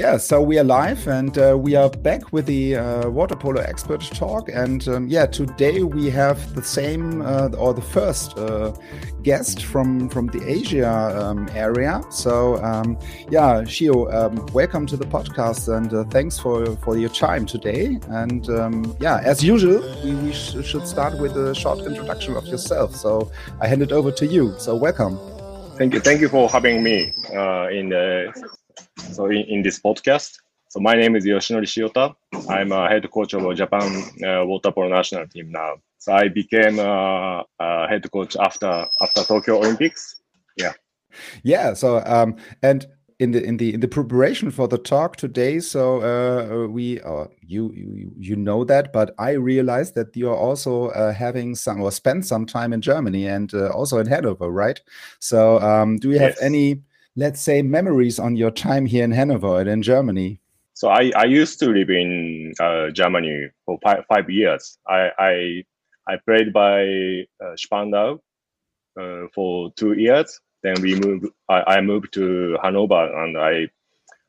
Yeah, so we are live and uh, we are back with the uh, water polo expert talk. And um, yeah, today we have the same uh, or the first uh, guest from from the Asia um, area. So um, yeah, Shio, um, welcome to the podcast and uh, thanks for for your time today. And um, yeah, as usual, we, we sh should start with a short introduction of yourself. So I hand it over to you. So welcome. Thank you. Thank you for having me uh, in the so in, in this podcast. So my name is Yoshinori Shiota. I'm a head coach of Japan uh, water polo national team now. So I became a, a head coach after after Tokyo Olympics. Yeah. Yeah. So um, and in the in the in the preparation for the talk today, so uh, we uh, you, you you know that, but I realized that you are also uh, having some or spent some time in Germany and uh, also in Hanover, right? So um, do you have Yes. any let's say memories on your time here in Hanover and in Germany? So I, I used to live in uh, Germany for five, five years. I, I I played by uh, Spandau uh, for two years. Then we moved. I, I moved to Hanover and I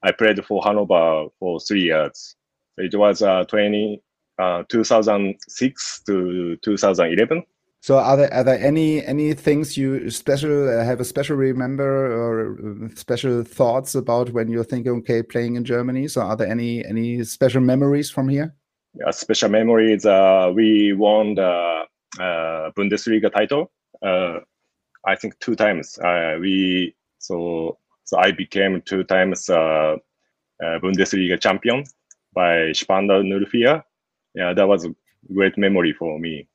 I played for Hanover for three years. It was uh, 20, uh, 2006 to 2011. So are there are there any any things you special uh, have a special remember or uh, special thoughts about when you're thinking okay playing in Germany? So are there any any special memories from here? A special memories. uh, we won the uh, Bundesliga title. Uh, I think two times. Uh, we so so I became two times Bundesliga champion by Spandau Nullvier. Yeah, that was a great memory for me.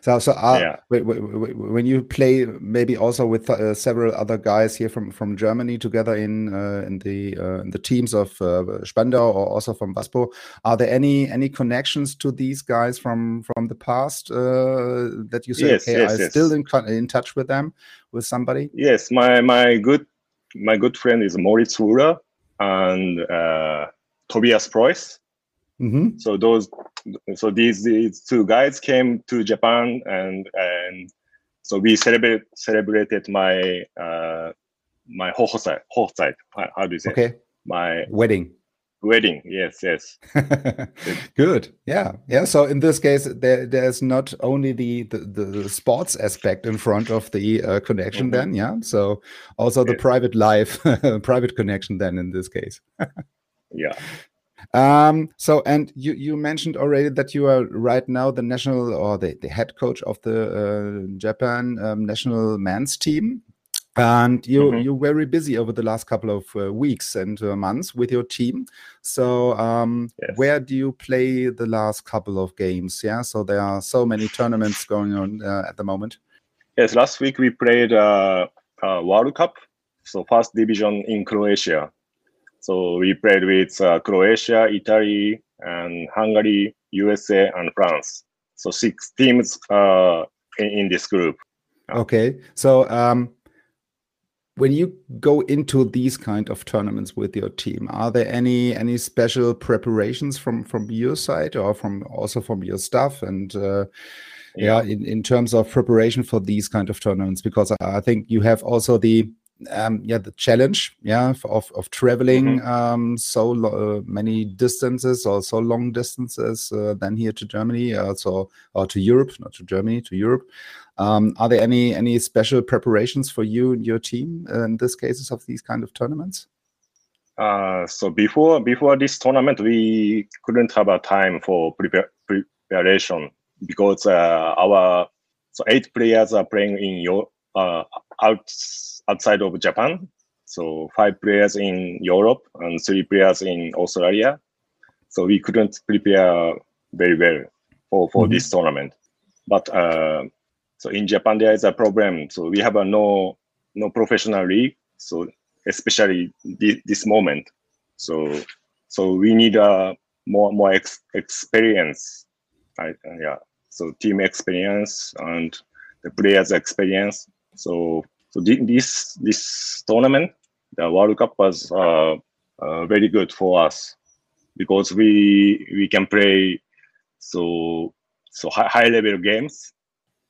So so are, Yeah. wh- wh- wh- when you play maybe also with uh, several other guys here from from Germany together in uh, in the uh, in the teams of uh, Spandau or also from Waspo, are there any any connections to these guys from from the past uh, that you say Yes, okay yes, I'm yes. still in in touch with them with somebody? Yes, my my good my good friend is Moritz Wührer and uh, Tobias Preuss. hmm so those so these these two guys came to japan and and so we celebrate celebrated my uh my hohosai hohosai how do you say Okay, my wedding. wedding yes yes Good. Yeah. Yeah. So in this case, there there's not only the the, the sports aspect in front of the uh, connection. Mhm. Then, yeah. So also the Yes. private life, private connection. Then in this case. yeah Um. So and you you mentioned already that you are right now the national or the, the head coach of the uh, Japan um, national men's team. And you Mhm. you're very busy over the last couple of uh, weeks and uh, months with your team. So um, Yes. where do you play the last couple of games? Yeah, so there are so many tournaments going on uh, at the moment. yes last week we played uh, uh world cup so first division in croatia so we played with uh, croatia italy and hungary usa and france. So six teams uh in, in this group. Okay, so um, when you go into these kind of tournaments with your team, are there any any special preparations from from your side or from also from your staff? And uh, yeah, in, in terms of preparation for these kind of tournaments? Because I think you have also the um, yeah the challenge yeah of of, traveling um, so lo- uh, many distances or so long distances uh, than here to Germany, uh, so or to Europe, not to Germany, to Europe. Um, are there any any special preparations for you and your team in this cases of these kind of tournaments? Uh, so before before this tournament, we couldn't have a time for preparation because uh, our so eight players are playing in your uh, out outside of Japan. So five players in Europe and three players in Australia. So we couldn't prepare very well for, for Mhm. this tournament. But uh, so in Japan there is a problem. So we have a no no professional league. So especially thi- this moment. So so we need a more more ex- experience. I, yeah. So team experience and the players experience. So so this this tournament, the World Cup was uh, uh, very good for us because we we can play so so high, high level games.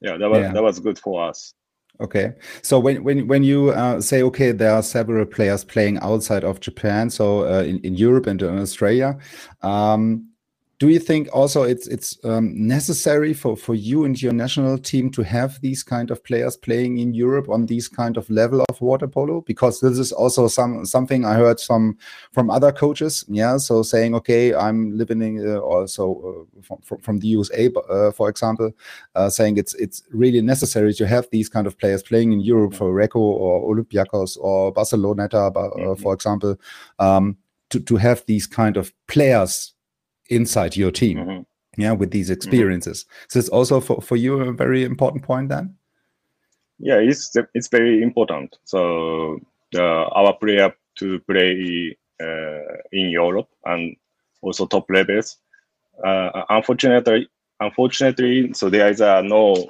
Yeah, that was Yeah. that was good for us. Okay. So when when when you uh, say okay, there are several players playing outside of Japan, so uh, in in Europe and in Australia, um, do you think also it's it's um, necessary for for you and your national team to have these kind of players playing in Europe on these kind of level of water polo? Because this is also some something I heard some from other coaches. Yeah, so saying okay, I'm living in uh, also uh, from, from from the USA, uh, for example uh, saying it's it's really necessary to have these kind of players playing in Europe for Recco or Olympiacos or Barcelona uh, Mhm. for example, um, to to have these kind of players inside your team, Mhm. yeah, with these experiences. So it's also for for you a very important point then. Yeah, it's it's very important. So the, our player to play uh, in Europe and also top levels. Uh, unfortunately, unfortunately, so there is uh, no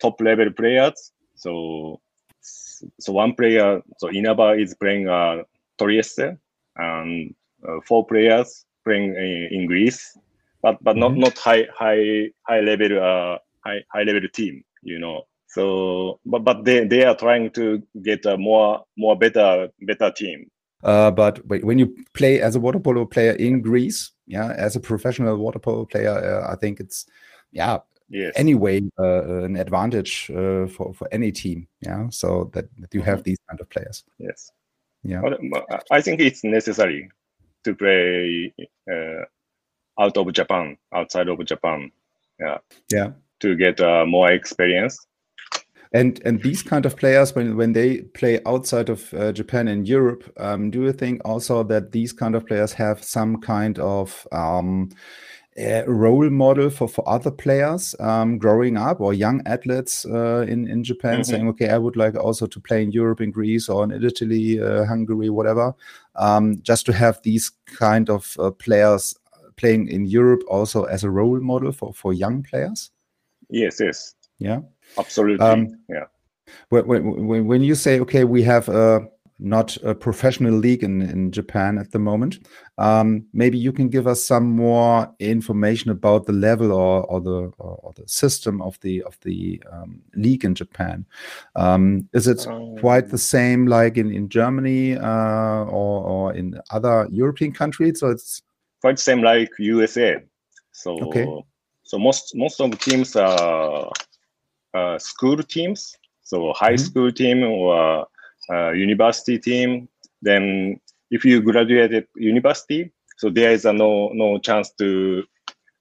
top level players. So so one player, so Inaba is playing uh, Trieste, and uh, four players playing in, in Greece, but but not Mhm. not high high high level uh, high high level team, you know. So, but but they they are trying to get a more more better better team. Uh, but wait, when you play as a water polo player in Greece, yeah, as a professional water polo player, uh, I think it's yeah Yes. anyway uh, an advantage uh, for for any team. Yeah, so that, that you have these kind of players. yes. Yeah. But I think it's necessary to play uh, out of Japan, outside of Japan. Yeah. Yeah. To get uh, more experience. And and these kind of players, when when they play outside of uh, Japan and Europe, um, do you think also that these kind of players have some kind of um, uh, role model for for other players um, growing up or young athletes uh, in in Japan, Mhm. saying, okay, I would like also to play in Europe, in Greece, or in Italy, uh, Hungary, whatever, um, just to have these kind of uh, players playing in Europe also as a role model for for young players. Yes, yes. Yeah. Absolutely. Um, yeah. when, when, when- when you say okay we have a not a professional league in, in japan at the moment um, maybe you can give us some more information about the level or, or the or, or the system of the of the um, league in japan um, is it quite the same like in, in germany uh, or, or in other european countries so it's quite the same like USA. So Okay. so most most of the teams are uh, school teams. So high Mhm. school team or uh, university team. Then if you graduated university, so there is a no no chance to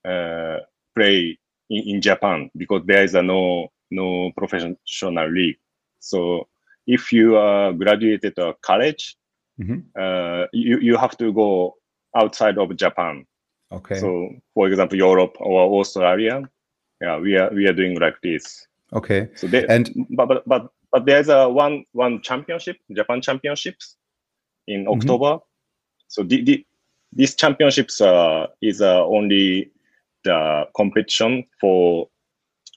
uh, play in, in Japan because there is a no no professional league. So if you are graduated a college, Mhm. uh, you you have to go outside of Japan. okay So, for example, Europe or Australia. Yeah, we are we are doing like this. okay So they, and but but but but there's a one one championship, Japan championships, in Mhm. October. So the, the these championships uh, is uh, only the competition for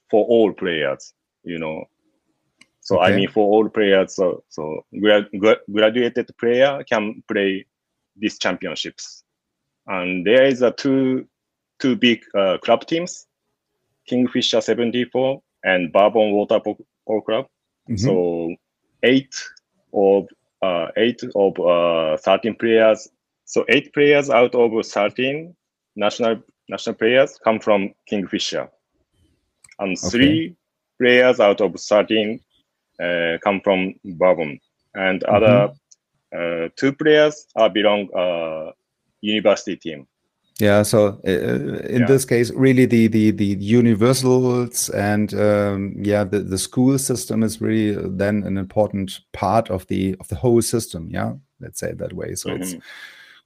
for all players. You know. So I mean, for all players, so so grad, gra- graduated player can play these championships, and there is a two two big uh, club teams, Kingfisher 74 and Bourbon Water Polo Club. Mhm. So eight of uh, eight of uh, thirteen players. So eight players out of thirteen national national players come from Kingfisher, and Okay. three players out of thirteen uh, come from Bourbon, and other uh, two players are belong uh, university team. Yeah, so uh, in Yeah. this case, really the the the universals and um, yeah, the the school system is really then an important part of the of the whole system. Yeah, let's say it that way. So it's Mhm.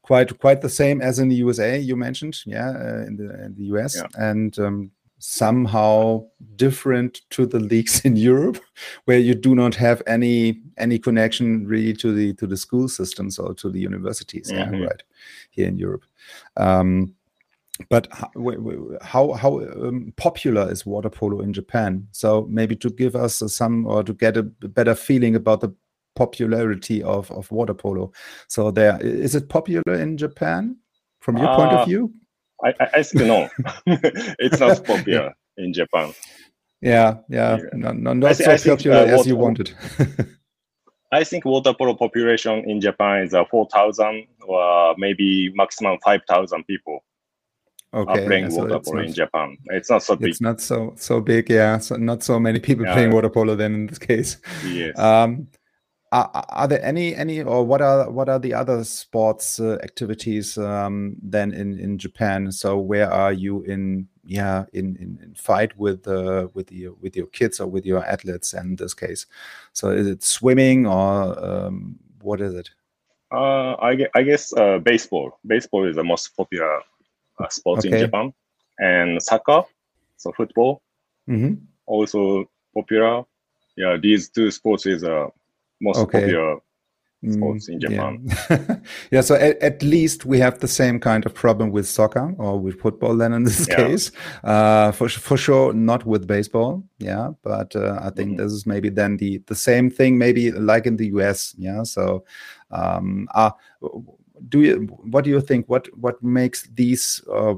quite quite the same as in the USA. You mentioned, yeah, uh, in the in the US, Yeah. and um, somehow different to the leagues in Europe, where you do not have any any connection really to the to the school systems or to the universities. Mhm. Yeah, right here in Europe. Um, but how, how um, popular is water polo in Japan? So maybe to give us uh, some or to get a better feeling about the popularity of of water polo. So there is it popular in Japan from your point Uh, of view? I, I, I think no, it's not popular in Japan. Yeah, yeah, yeah. no, no, not so I think, popular uh, as water you wanted. I think water polo population in Japan is uh, 4,000 or maybe maximum 5,000 people are playing yeah, water it's polo not, in Japan. It's not so big. it's not so so big. Yeah, so not so many people Yeah. playing water polo then in this case. Yes. Um, are, are there any any or what are what are the other sports uh, activities um, then in in Japan? So where are you in yeah in in, in fight with uh, with your with your kids or with your athletes in this case? So is it swimming or um, what is it? Uh, I, gue- I guess uh, baseball. Baseball is the most popular uh, sport in Japan, and soccer, so football, hmm also popular. Yeah, these two sports is uh, most Okay. popular sports in Japan. Yeah, yeah so at, at least we have the same kind of problem with soccer or with football then in this Yeah. case. Uh, for, for sure, not with baseball. Yeah, but uh, I think Mhm. this is maybe then the, the same thing, maybe like in the US. Yeah, so um, uh, do you, what do you think? What, what makes these uh,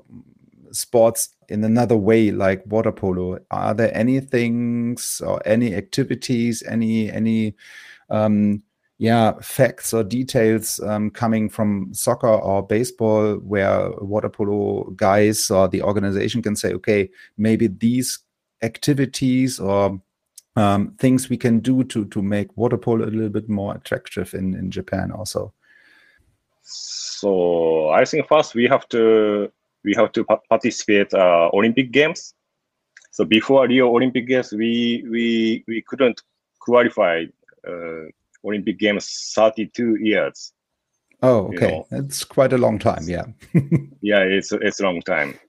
sports in another way like water polo are there any things or any activities any any um yeah facts or details um, coming from soccer or baseball where water polo guys or the organization can say okay maybe these activities or um, things we can do to to make water polo a little bit more attractive in in japan also So I think first we have to we have to participate uh, Olympic Games. So before Rio Olympic Games, we we we couldn't qualify uh, Olympic Games 32 years. oh You okay know. that's quite a long time yeah Yeah, it's it's a long time,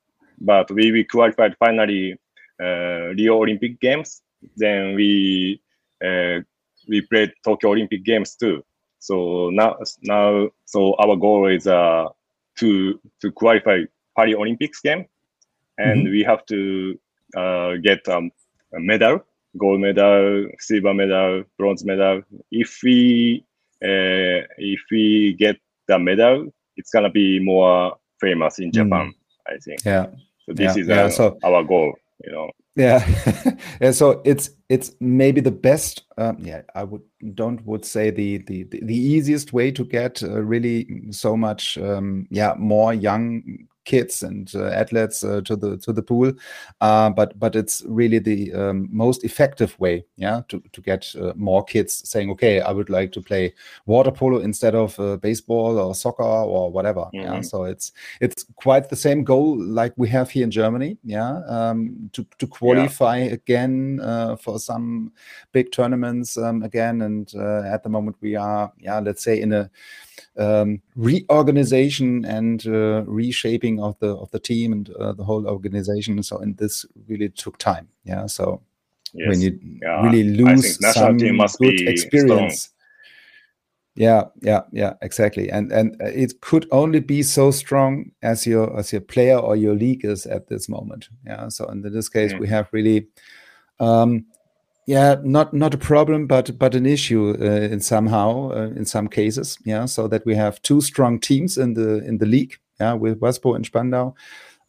but we we qualified finally uh, Rio Olympic Games. Then we uh, we played Tokyo Olympic Games too. So now now so our goal is uh, to to qualify Paris Olympics game, and Mhm. we have to uh, get um, a medal, gold medal, silver medal, bronze medal. If we uh, if we get the medal, it's gonna be more famous in Japan. I think. yeah So this Yeah, is yeah, uh, so- our goal. You know. yeah yeah so it's it's maybe the best um, yeah i would don't would say the the the the easiest way to get uh, really so much um, yeah more young kids and uh, athletes uh, to the to the pool uh, but but it's really the um, most effective way yeah to to get uh, more kids saying okay i would like to play water polo instead of uh, baseball or soccer or whatever yeah Mhm. so it's it's quite the same goal like we have here in Germany. Yeah, um, to to qualify again uh, for some big tournaments um, again. And uh, at the moment, we are yeah, let's say in a um, reorganization and uh, reshaping of the of the team and uh, the whole organization. So and this really took time. Yeah, so Yes. when you Yeah, really lose some team must good experience. Yeah, yeah, yeah, exactly. And and it could only be so strong as your as your player or your league is at this moment. Yeah. So in this case, Mm. we have really, um, yeah, not not a problem, but but an issue uh, in somehow uh, in some cases. Yeah. So that we have two strong teams in the in the league. Yeah, with Waspo and Spandau.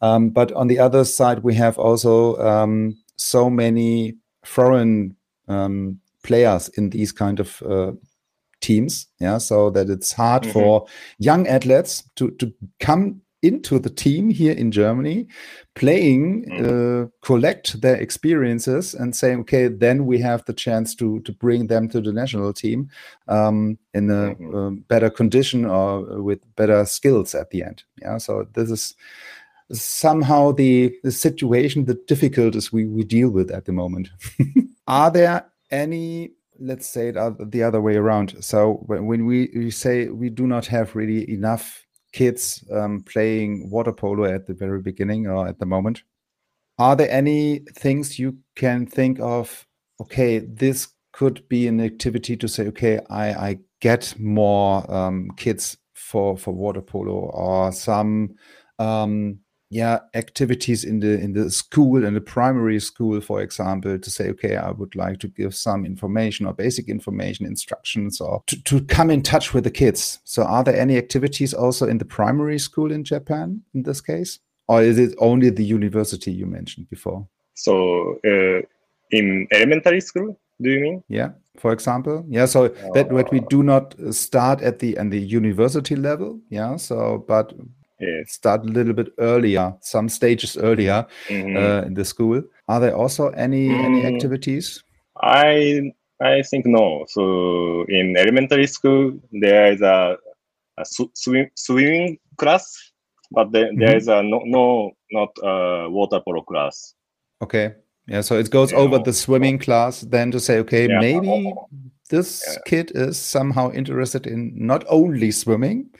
Um, but on the other side, we have also um, so many foreign um, players in these kind of uh, teams. Yeah, so that it's hard Mhm. for young athletes to to come into the team here in Germany, playing, Mhm. uh, collect their experiences, and saying, okay, then we have the chance to to bring them to the national team um, in a Mhm. um, better condition or with better skills at the end. Yeah, so this is somehow the the situation, the difficulties we we deal with at the moment. Are there any let's say it the other way around so when, when we, we say we do not have really enough kids um, playing water polo at the very beginning or at the moment. Are there any things you can think of okay this could be an activity to say okay i i get more um, kids for for water polo or some um yeah activities in the in the school in the primary school for example to say okay i would like to give some information or basic information instructions or to, to come in touch with the kids. So are there any activities also in the primary school in japan in this case? Or is it only the university you mentioned before? So uh, in elementary school, do you mean? yeah for example. Yeah so that what we do not uh, start at the and the university level yeah so but Yes. start a little bit earlier some stages earlier Mhm. uh, in the school. Are there also any any Mm. activities? I I think no. So in elementary school, there is a, a sw- swim, swimming class, but there, there Mhm. is a no no not a water polo class. Okay, yeah. So it goes Yeah. over the swimming class, then to say, okay, Yeah. maybe this Yeah. kid is somehow interested in not only swimming,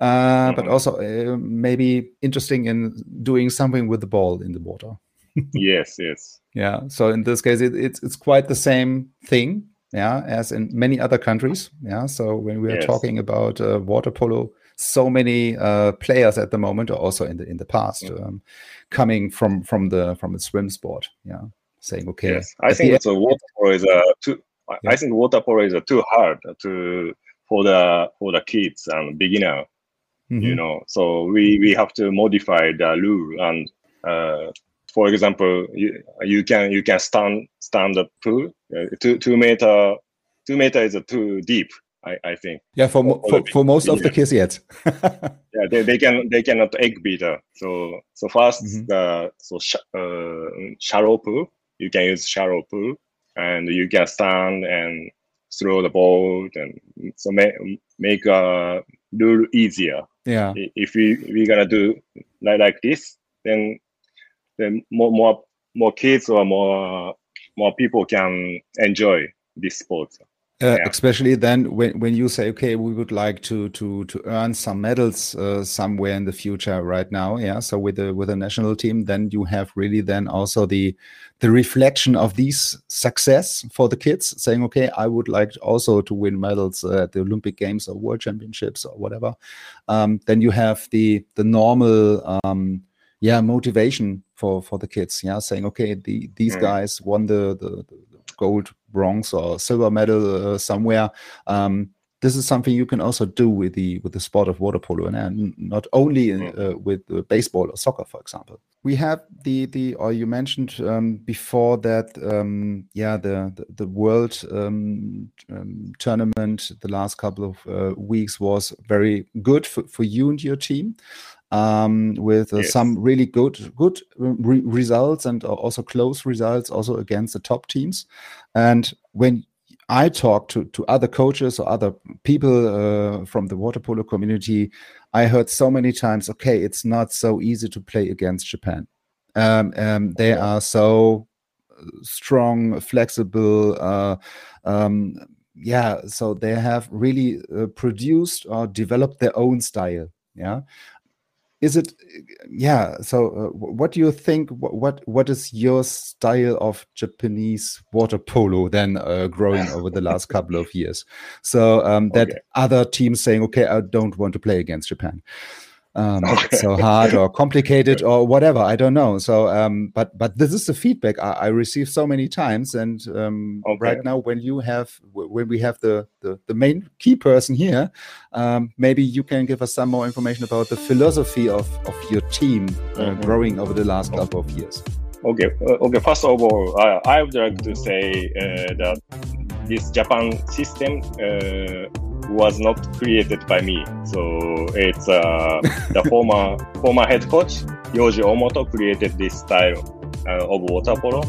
uh, but Mhm. also uh, maybe interesting in doing something with the ball in the water. yes, yes. Yeah. So in this case, it, it's it's quite the same thing, yeah, as in many other countries. Yeah. So when we are Yes. talking about uh, water polo, so many uh, players at the moment, or also in the in the past, Mm. um, coming from from the from the swim sport. Yeah. Saying okay. Yes, I the think so. Water polo is a too. I- Yeah. I think water polo is a too hard to for the for the kids and beginner. You Mhm. know so we we have to modify the rule and uh, for example you, you can you can stand stand the pool uh, two two meter two meter is uh, too deep i i think Yeah. For for for, for most of the kids, yet. yeah they, they can they cannot egg beater so so 1st Mhm. the so sh- uh, shallow pool you can use shallow pool and you can stand and throw the ball and so make make a rule easier yeah. if we we're gonna do like, like this, then then more more more kids or more more people can enjoy this sport. Uh, Yeah. especially then when, when you say okay we would like to to to earn some medals uh, somewhere in the future right now yeah so with the with the national team then you have really then also the the reflection of these success for the kids saying okay i would like also to win medals uh, at the olympic games or world championships or whatever um, then you have the the normal um, yeah motivation for for the kids yeah saying okay the these Mm. guys won the, the the gold bronze or silver medal uh, somewhere. Um this is something you can also do with the with the sport of water polo and uh, not only in, Mm. uh, with uh, baseball or soccer for example. We have the the or you mentioned um, before that um, yeah the the, the world um, um, tournament the last couple of uh, weeks was very good for, for you and your team um, with uh, Yes. some really good good re- results and also close results also against the top teams and when I talk to, to other coaches or other people uh, from the water polo community, I heard so many times, okay, it's not so easy to play against Japan. Um, um, they are so uh, strong, flexible. Uh, um, yeah, so they have really uh, produced or developed their own style. Yeah, is it? Yeah. So, uh, what do you think? What what, is your style of Japanese water polo then uh, growing over the last couple of years? So um, that Okay. other teams saying, okay, I don't want to play against Japan. Um, Okay. So hard or complicated or whatever. I don't know. So, um, but but this is the feedback I, I receive so many times. And um, Okay. right now, when you have when we have the the, the main key person here, um, maybe you can give us some more information about the philosophy of of your team uh, Mhm. growing over the last couple of years. Okay, uh, okay. First of all, I, I would like to say uh, that this Japan system uh, was not created by me. So it's uh, the former former head coach Yoji Omoto created this style uh, of water polo.